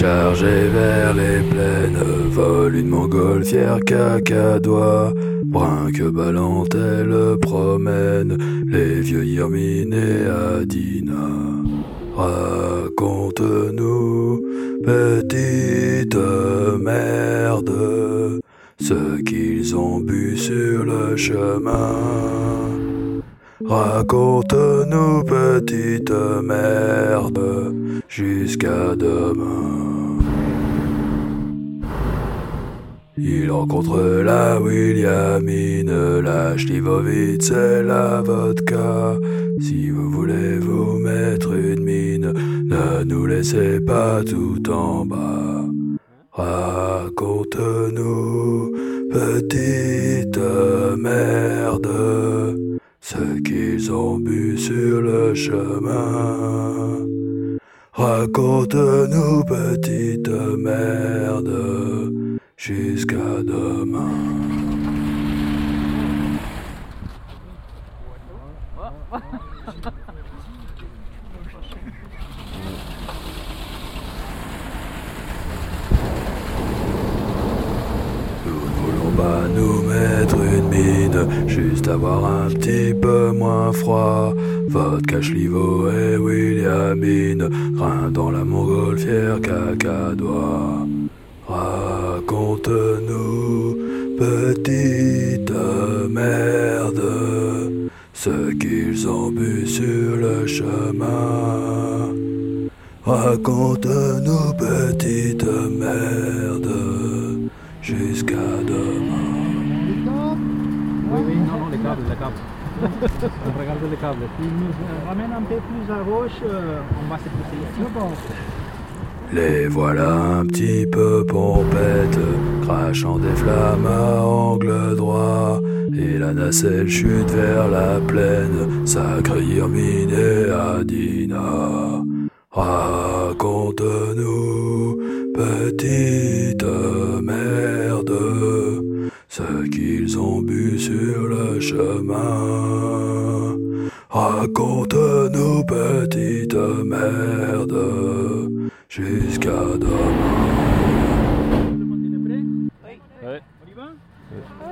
chargé vers les plaines, vole une montgolfière cacadois. Brun que ballante, elle promène les vieux Yermine et Adina. Raconte-nous, petite merde, ce qu'ils ont bu sur le chemin. Raconte-nous, petite merde, jusqu'à demain. Il rencontre la Williamine, la Schlivovitz et la vodka. Si vous voulez vous mettre une mine, ne nous laissez pas tout en bas. Raconte-nous, petite merde, ce qu'ils ont bu sur le chemin. Raconte-nous, petite merde, jusqu'à demain. Nous ne voulons pas nous mettre une mine, juste avoir un petit peu moins froid. Vodka Schlivo et Williamine, grain dans la montgolfière cacadois. Raconte-nous, petite merde, ce qu'ils ont bu sur le chemin. Raconte-nous, petite merde, jusqu'à demain. Oui, oui, non, non, les câbles, les câbles. on regarde les câbles. Tu nous ramènes un peu plus à gauche, euh, on va se pousser ici. Les voilà un petit peu pompettes, crachant des flammes à angle droit. Et la nacelle chute vers la plaine, sacré Irmine et Adina. Raconte-nous, petite merde, ce qu'ils ont bu sur le chemin. Raconte-nous, petite merde, jusqu'à demain. Oui. Ouais. On y va ouais.